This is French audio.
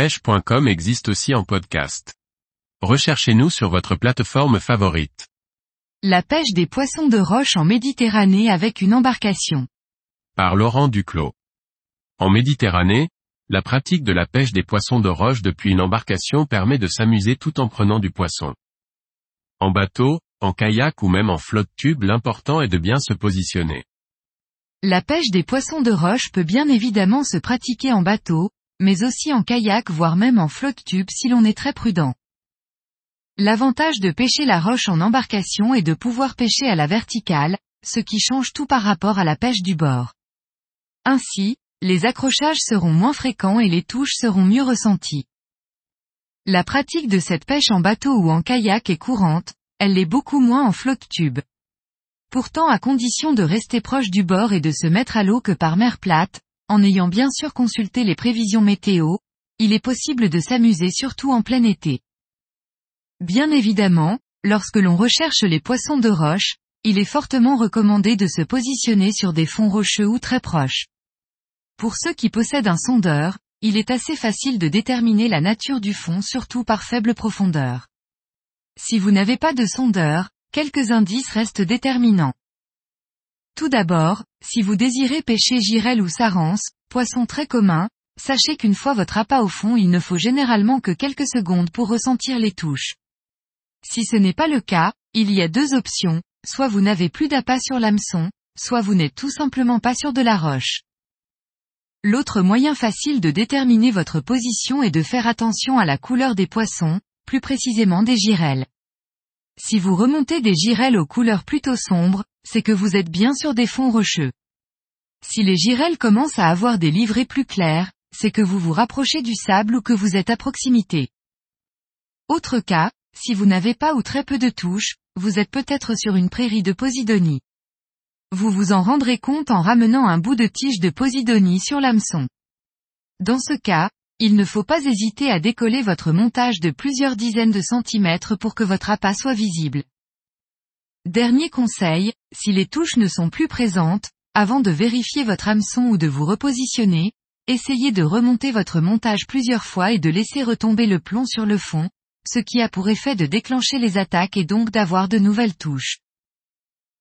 pêche.com existe aussi en podcast. Recherchez-nous sur votre plateforme favorite. La pêche des poissons de roche en Méditerranée avec une embarcation. Par Laurent Duclos. En Méditerranée, la pratique de la pêche des poissons de roche depuis une embarcation permet de s'amuser tout en prenant du poisson. En bateau, en kayak ou même en flotte tube l'important est de bien se positionner. La pêche des poissons de roche peut bien évidemment se pratiquer en bateau, mais aussi en kayak voire même en flotte tube si l'on est très prudent. L'avantage de pêcher la roche en embarcation est de pouvoir pêcher à la verticale, ce qui change tout par rapport à la pêche du bord. Ainsi, les accrochages seront moins fréquents et les touches seront mieux ressenties. La pratique de cette pêche en bateau ou en kayak est courante, elle l'est beaucoup moins en flotte tube. Pourtant à condition de rester proche du bord et de se mettre à l'eau que par mer plate, en ayant bien sûr consulté les prévisions météo, il est possible de s'amuser surtout en plein été. Bien évidemment, lorsque l'on recherche les poissons de roche, il est fortement recommandé de se positionner sur des fonds rocheux ou très proches. Pour ceux qui possèdent un sondeur, il est assez facile de déterminer la nature du fond surtout par faible profondeur. Si vous n'avez pas de sondeur, quelques indices restent déterminants. Tout d'abord, si vous désirez pêcher girelle ou sarance, poisson très commun, sachez qu'une fois votre appât au fond il ne faut généralement que quelques secondes pour ressentir les touches. Si ce n'est pas le cas, il y a deux options, soit vous n'avez plus d'appât sur l'hameçon, soit vous n'êtes tout simplement pas sûr de la roche. L'autre moyen facile de déterminer votre position est de faire attention à la couleur des poissons, plus précisément des girelles. Si vous remontez des girelles aux couleurs plutôt sombres, c'est que vous êtes bien sur des fonds rocheux. Si les girelles commencent à avoir des livrées plus claires, c'est que vous vous rapprochez du sable ou que vous êtes à proximité. Autre cas, si vous n'avez pas ou très peu de touches, vous êtes peut-être sur une prairie de Posidonie. Vous vous en rendrez compte en ramenant un bout de tige de Posidonie sur l'hameçon. Dans ce cas, il ne faut pas hésiter à décoller votre montage de plusieurs dizaines de centimètres pour que votre appât soit visible. Dernier conseil, si les touches ne sont plus présentes, avant de vérifier votre hameçon ou de vous repositionner, essayez de remonter votre montage plusieurs fois et de laisser retomber le plomb sur le fond, ce qui a pour effet de déclencher les attaques et donc d'avoir de nouvelles touches.